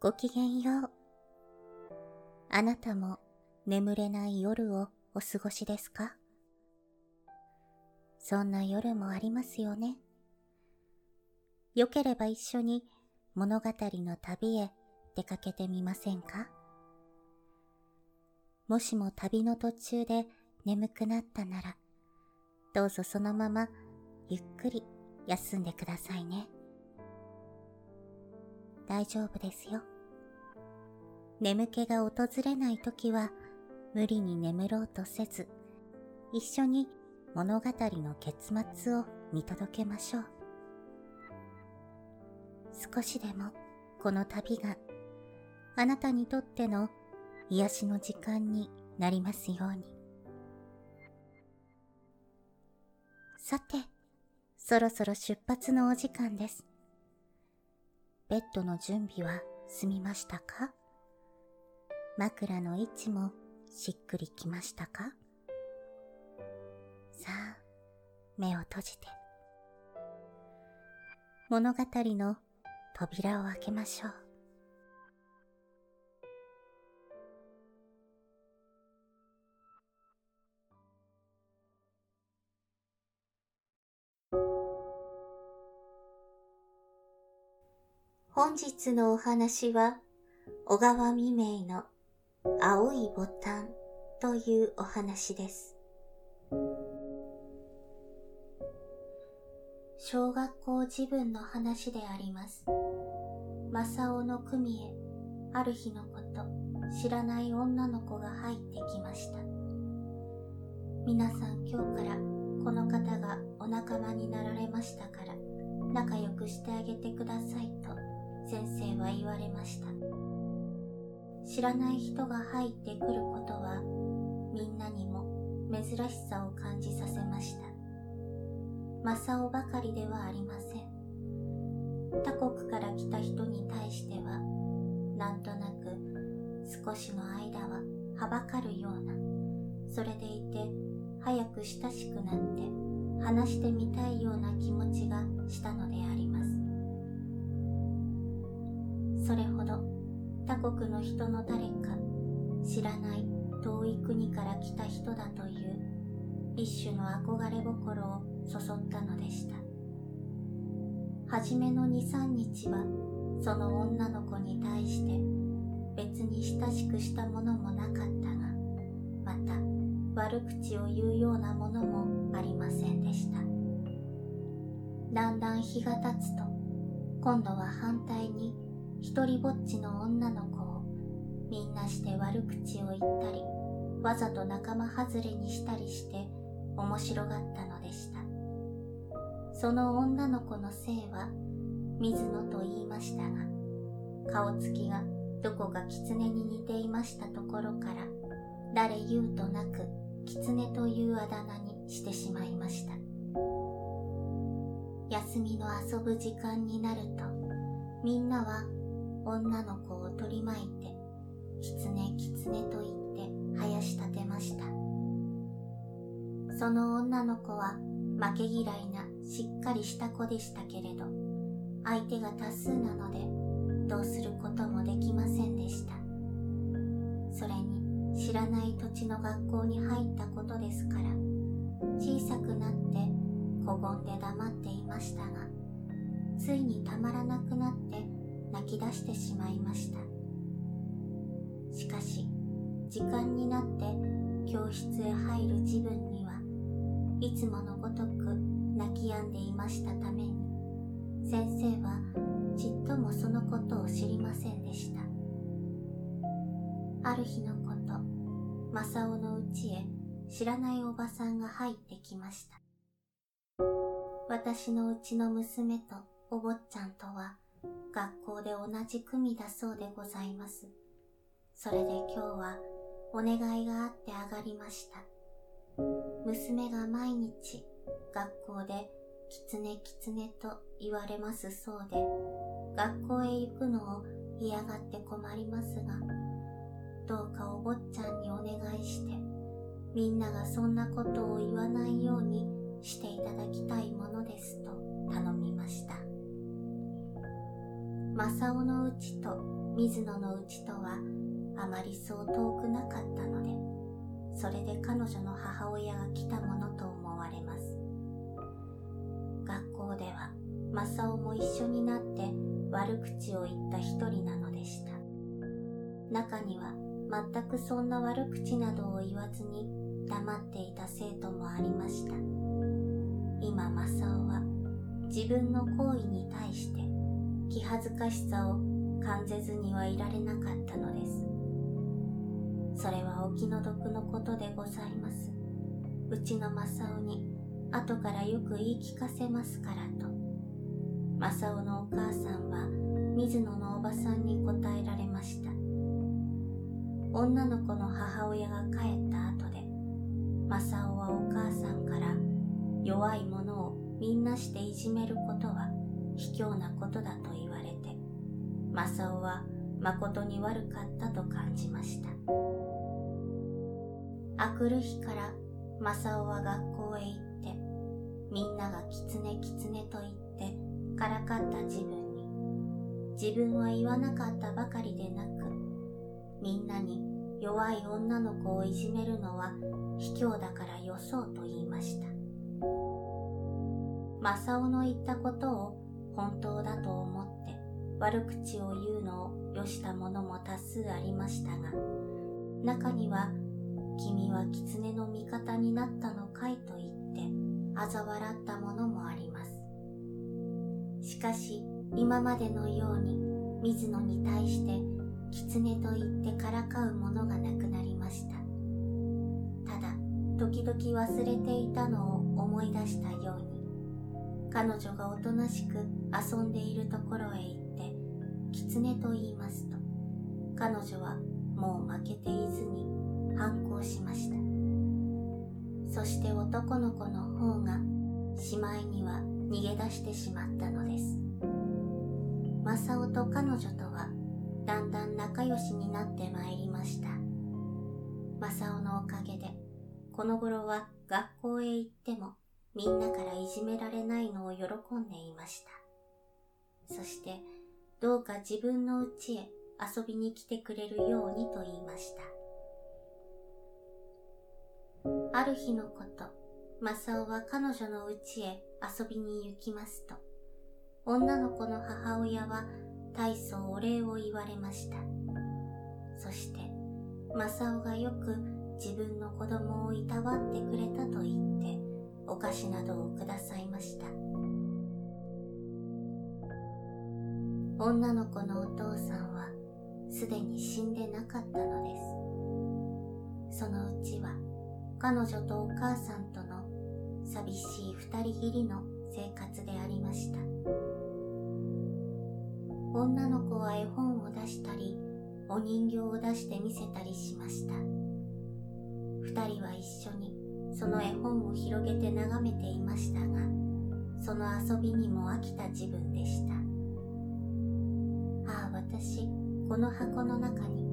ごきげんよう。あなたも眠れない夜をお過ごしですか？そんな夜もありますよね。よければ一緒に物語の旅へ出かけてみませんか？もしも旅の途中で眠くなったなら、どうぞそのままゆっくり休んでくださいね。大丈夫ですよ。眠気が訪れないときは無理に眠ろうとせず、一緒に物語の結末を見届けましょう。少しでもこの旅があなたにとっての癒しの時間になりますように。さて、そろそろ出発のお時間です。ベッドの準備は済みましたか？枕の位置もしっくりきましたか？さあ、目を閉じて。物語の扉を開けましょう。本日のお話は、小川未明の青いボタンというお話です。小学校自分の話であります。正雄の組へ、ある日のこと、知らない女の子が入ってきました。皆さん今日からこの方がお仲間になられましたから、仲良くしてあげてくださいと先生は言われました。知らない人が入ってくることはみんなにも珍しさを感じさせました。正雄ばかりではありません。他国から来た人に対してはなんとなく少しの間ははばかるような、それでいて早く親しくなって話してみたいような気持ちがしたので他国の人の誰か知らない遠い国から来た人だという一種の憧れ心をそそったのでした。初めの23日はその女の子に対して別に親しくしたものもなかったがまた悪口を言うようなものもありませんでした。だんだん日が経つと今度は反対に一人ぼっちの女の子をみんなして悪口を言ったりわざと仲間外れにしたりして面白がったのでした。その女の子の姓は水野と言いましたが顔つきがどこか狐に似ていましたところから誰言うとなく狐というあだ名にしてしまいました。休みの遊ぶ時間になるとみんなは女の子を取り巻いて、狐狐と言って生やし立てました。その女の子は負け嫌いなしっかりした子でしたけれど、相手が多数なので、どうすることもできませんでした。それに知らない土地の学校に入ったことですから、小さくなって小言で黙っていましたが、ついにたまらなくなって泣き出してしまいました。しかし時間になって教室へ入る自分にはいつものごとく泣き止んでいましたために先生はちっともそのことを知りませんでした。ある日のこと正雄の家へ知らないおばさんが入ってきました。私のうちの娘とお坊ちゃんとは学校で同じ組だそうでございます。それで今日はお願いがあって上がりました。娘が毎日学校でキツネキツネと言われますそうで、学校へ行くのを嫌がって困りますが、どうかお坊ちゃんにお願いして、みんながそんなことを言わないようにしていただきたいものですと頼みました。正雄の家と水野の家とはあまりそう遠くなかったのでそれで彼女の母親が来たものと思われます。学校では正雄も一緒になって悪口を言った一人なのでした。中には全くそんな悪口などを言わずに黙っていた生徒もありました。今正雄は自分の行為に対して気恥ずかしさを感じずにはいられなかったのです。それはお気の毒のことでございます。うちの正雄に後からよく言い聞かせますからと。正雄のお母さんは水野のおばさんに答えられました。女の子の母親が帰った後で正雄はお母さんから弱い者をみんなしていじめることは卑怯なことだと言正雄は誠に悪かったと感じました。あくる日から正雄は学校へ行ってみんながキツネキツネと言ってからかった自分に。自分は言わなかったばかりでなくみんなに弱い女の子をいじめるのは卑怯だからよそうと言いました。正雄の言ったことを本当だと思って悪口を言うのをよした者も多数ありましたが中には君は狐の味方になったのかい？と言って嘲笑ったももあります。しかし今までのように水野に対して狐と言ってからかうものがなくなりましたただ時々忘れていたのを思い出したように彼女がおとなしく遊んでいるところへ行って狐と言いますと彼女はもう負けていずに反抗しました。そして男の子の方がしまいには逃げ出してしまったのです。正雄と彼女とはだんだん仲良しになってまいりました。正雄のおかげでこの頃は学校へ行ってもみんなからいじめられないのを喜んでいました。そしてどうか自分の家へ遊びに来てくれるようにと言いましたある日のこと、正雄は彼女の家へ遊びに行きますと、女の子の母親は大層お礼を言われました。そして、正雄がよく自分の子供をいたわってくれたと言って、お菓子などをくださいました。女の子のお父さんはすでに死んでなかったのです。そのうちは彼女とお母さんとの寂しい二人きりの生活でありました。女の子は絵本を出したりお人形を出して見せたりしました。二人は一緒にその絵本を広げて眺めていましたがその遊びにも飽きた自分でした。私この箱の中に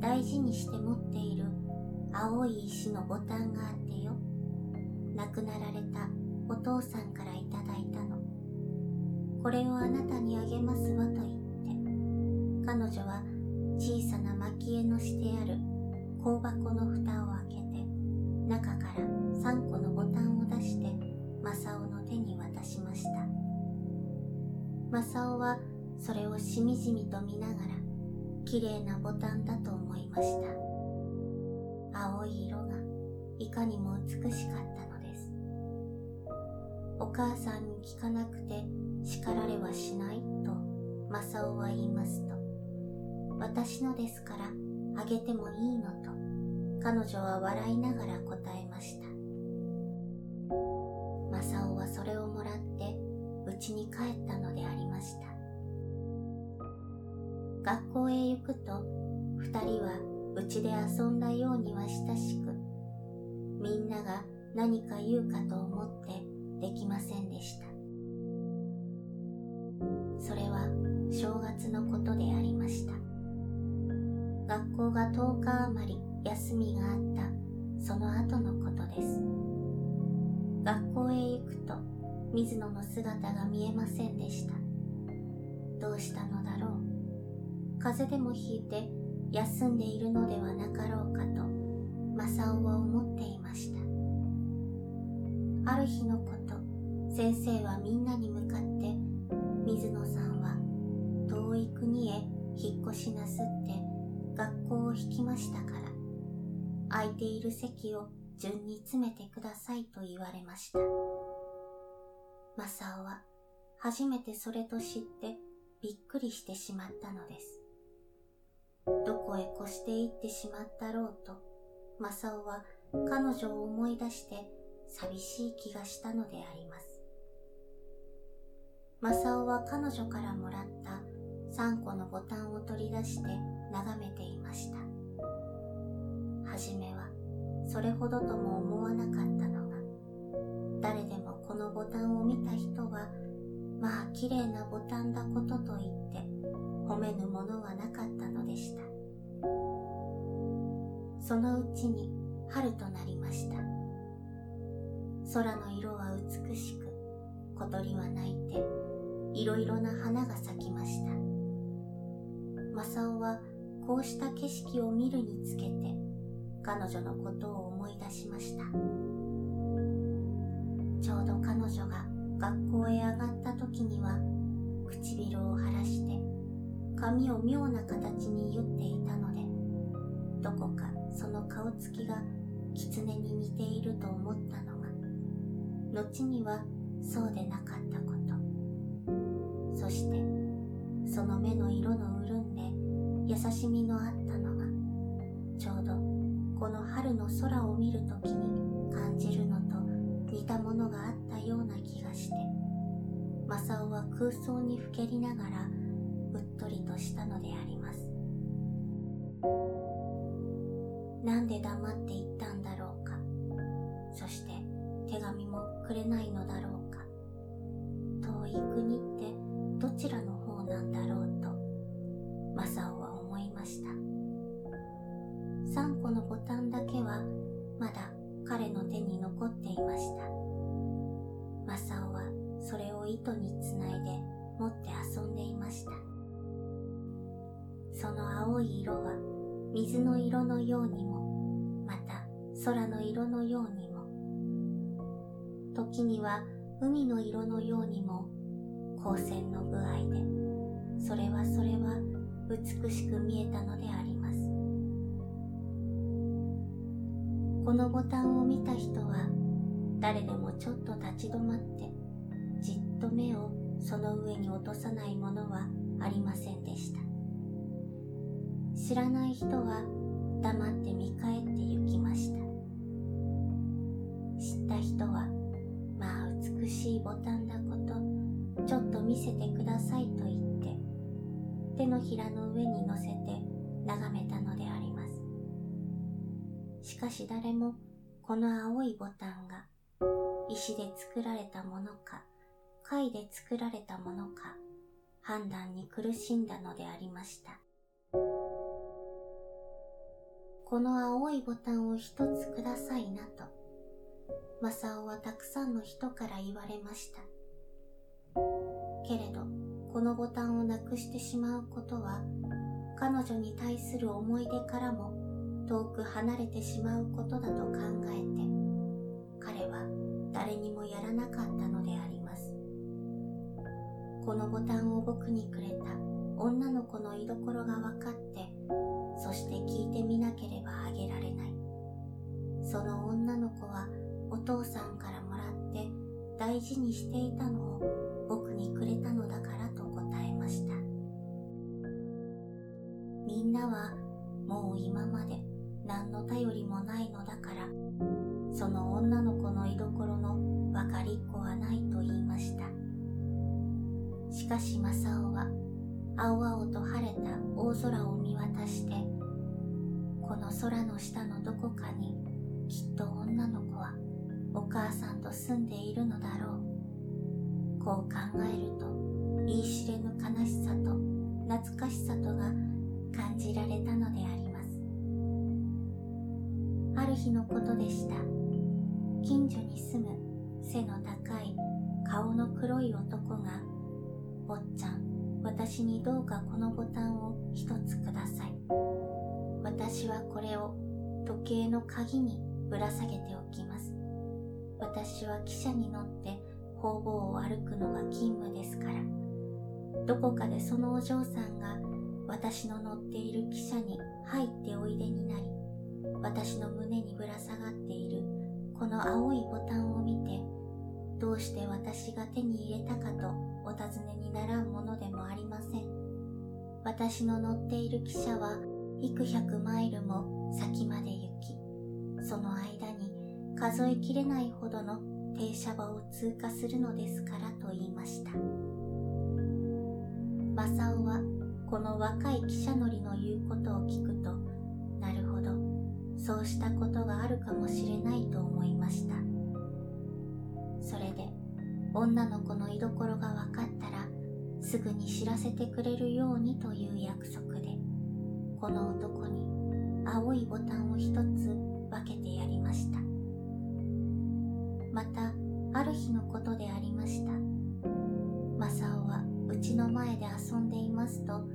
大事にして持っている青い石のボタンがあってよ。亡くなられたお父さんからいただいたの。これをあなたにあげますわと言って彼女は小さな蒔絵のしてある香箱の蓋を開けて中から3個のボタンを出して正雄の手に渡しました。正雄はをしみじみと見ながら綺麗なボタンだと思いました。青い色がいかにも美しかったのです。お母さんに聞かなくて叱られはしないと正雄は言いますと私のですからあげてもいいのと彼女は笑いながら答えました正雄はそれをもらって家に帰ったのでありました。学校へ行くと二人はうちで遊んだようには親しくみんなが何か言うかと思ってできませんでした。それは正月のことでありました。学校が10日余り休みがあったその後のことです。学校へ行くと水野の姿が見えませんでした。どうしたのだろう。風邪でもひいて休んでいるのではなかろうかと正雄は思っていました。ある日のこと先生はみんなに向かって水野さんは遠い国へ引っ越しなすって学校を引きましたから空いている席を順に詰めてくださいと言われました。正雄は初めてそれと知ってびっくりしてしまったのです。どこへ越して行ってしまったろうと正雄は彼女を思い出して寂しい気がしたのであります。正雄は彼女からもらった3個のボタンを取り出して眺めていました。はじめはそれほどとも思わなかったのが誰でもこのボタンを見た人はまあ綺麗なボタンだことと言って褒めぬものはなかったのでした。そのうちに春となりました。空の色は美しく小鳥は鳴いていろいろな花が咲きました。正雄はこうした景色を見るにつけて彼女のことを思い出しました。ちょうど彼女が学校へ上がった時には唇を晴らして髪を妙な形に結っていたのでどこかその顔つきが狐に似ていると思ったのが後にはそうでなかったこと。そしてその目の色の潤んで優しみのあったのがちょうどこの春の空を見るときに感じるのと似たものがあったような気がして正雄は空想にふけりながらとりとしたのであります。なんで黙っていったんだろうか。そして手紙もくれないのだろうか。遠い国ってどちらの方なんだろうと正雄は思いました。3個のボタンだけはまだ彼の手に残っていました。正雄はそれを糸につないで持って遊んでいました。その青い色は水の色のようにもまた空の色のようにも。時には海の色のようにも光線の具合でそれはそれは美しく見えたのであります。このボタンを見た人は誰でもちょっと立ち止まってじっと目をその上に落とさないものはありませんでした。知らない人は黙って見返って行きました。知った人はまあ美しいボタンだことちょっと見せてくださいと言って手のひらの上に乗せて眺めたのであります。しかし誰もこの青いボタンが石で作られたものか貝で作られたものか判断に苦しんだのでありました。この青いボタンを一つくださいなと。正雄はたくさんの人から言われました。けれどこのボタンをなくしてしまうことは彼女に対する思い出からも遠く離れてしまうことだと考えて彼は誰にもやらなかったのであります。このボタンを僕にくれた女の子の居所が分かってそして聞いてみなければあげられない。その女の子はお父さんからもらって大事にしていたのを僕にくれたのだからと答えました。みんなはもう今まで何の頼りもないのだからその女の子の居所の分かりっこはないと言いました。しかし正雄は青々と晴れた大空を見渡してこの空の下のどこかにきっと女の子はお母さんと住んでいるのだろう。こう考えると言い知れぬ悲しさと懐かしさとが感じられたのであります。ある日のことでした。近所に住む背の高い顔の黒い男が「坊ちゃん。私にどうかこのボタンを一つください。私はこれを時計の鍵にぶら下げておきます。私は汽車に乗って方々を歩くのが勤務ですから、どこかでそのお嬢さんが私の乗っている汽車に入っておいでになり、私の胸にぶら下がっているこの青いボタンを見て、どうして私が手に入れたかとお尋ねにならんものでもありません。私の乗っている汽車は幾百マイルも先まで行き、その間に数えきれないほどの停車場を通過するのですからと言いました。マサオはこの若い汽車乗りの言うことを聞くと、なるほど、そうしたことがあるかもしれないと思いました。それで、女の子の居所が分かったら、すぐに知らせてくれるようにという約束で、この男に青いボタンを一つ分けてやりました。また、ある日のことでありました。マサオはうちの前で遊んでいますと、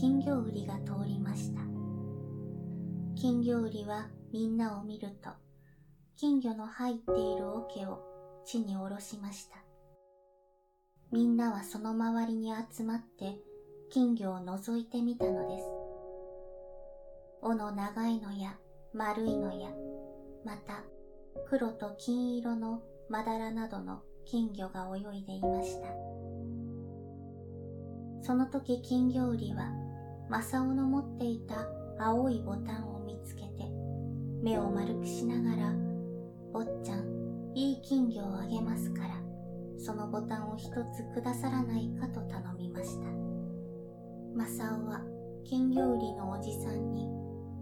金魚売りが通りました。金魚売りはみんなを見ると、金魚の入っている桶を地に下ろしました。みんなはその周りに集まって金魚を覗いてみたのです。尾の長いのや丸いのや、また黒と金色のまだらなどの金魚が泳いでいました。その時金魚売りは、正雄の持っていた青いボタンを見つけて、目を丸くしながら、坊ちゃん、いい金魚をあげますから、そのボタンを一つくださらないかと頼みました。正雄は金魚売りのおじさんに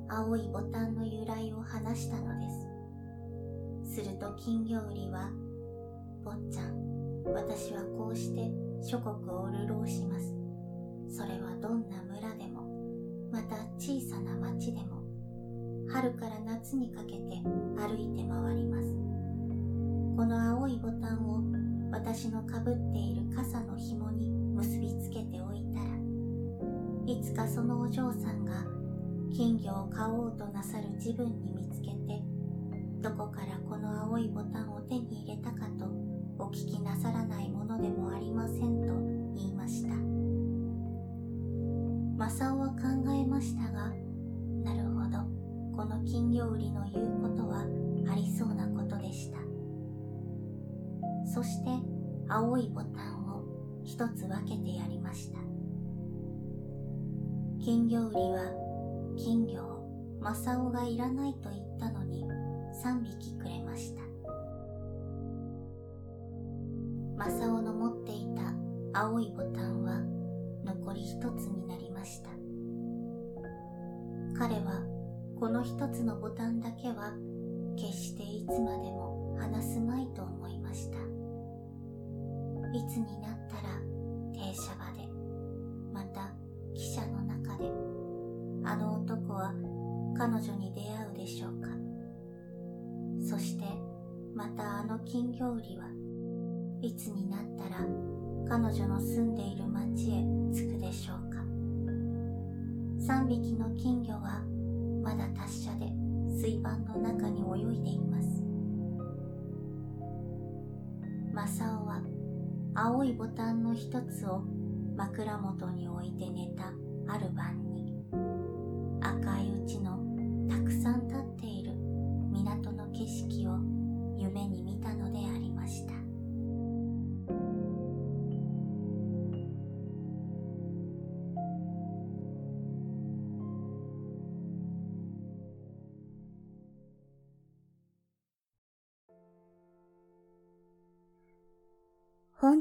青いボタンの由来を話したのです。すると金魚売りは、坊ちゃん、私はこうして諸国を流浪します。それはどんな村でも、また小さな町でも、春から夏にかけて歩いて回ります。この青いボタンを私のかぶっている傘の紐に結びつけておいたら、いつかそのお嬢さんが金魚を買おうとなさる自分に見つけてどこからこの青いボタンを手に入れたかとお聞きなさらないものでもありませんと言いました。正雄は考えましたが、なるほど、この金魚売りの言うことはありそうなことでした。そして青いボタンを一つ分けてやりました。金魚売りは金魚を正雄がいらないと言ったのに3匹くれました。正雄の持っていた青いボタンは残り一つになりました。彼はこの一つのボタンだけは決していつまでも離すまいと思いました。いつになったら停車場でまた汽車の中であの男は彼女に出会うでしょうか。そしてまたあの金魚売りはいつになったら彼女の住んでいる町へ着くでしょうか。3匹の金魚はまだ達者で水盤の中に泳いでいます。正雄は青いボタンの一つを枕元に置いて寝たある晩に。赤い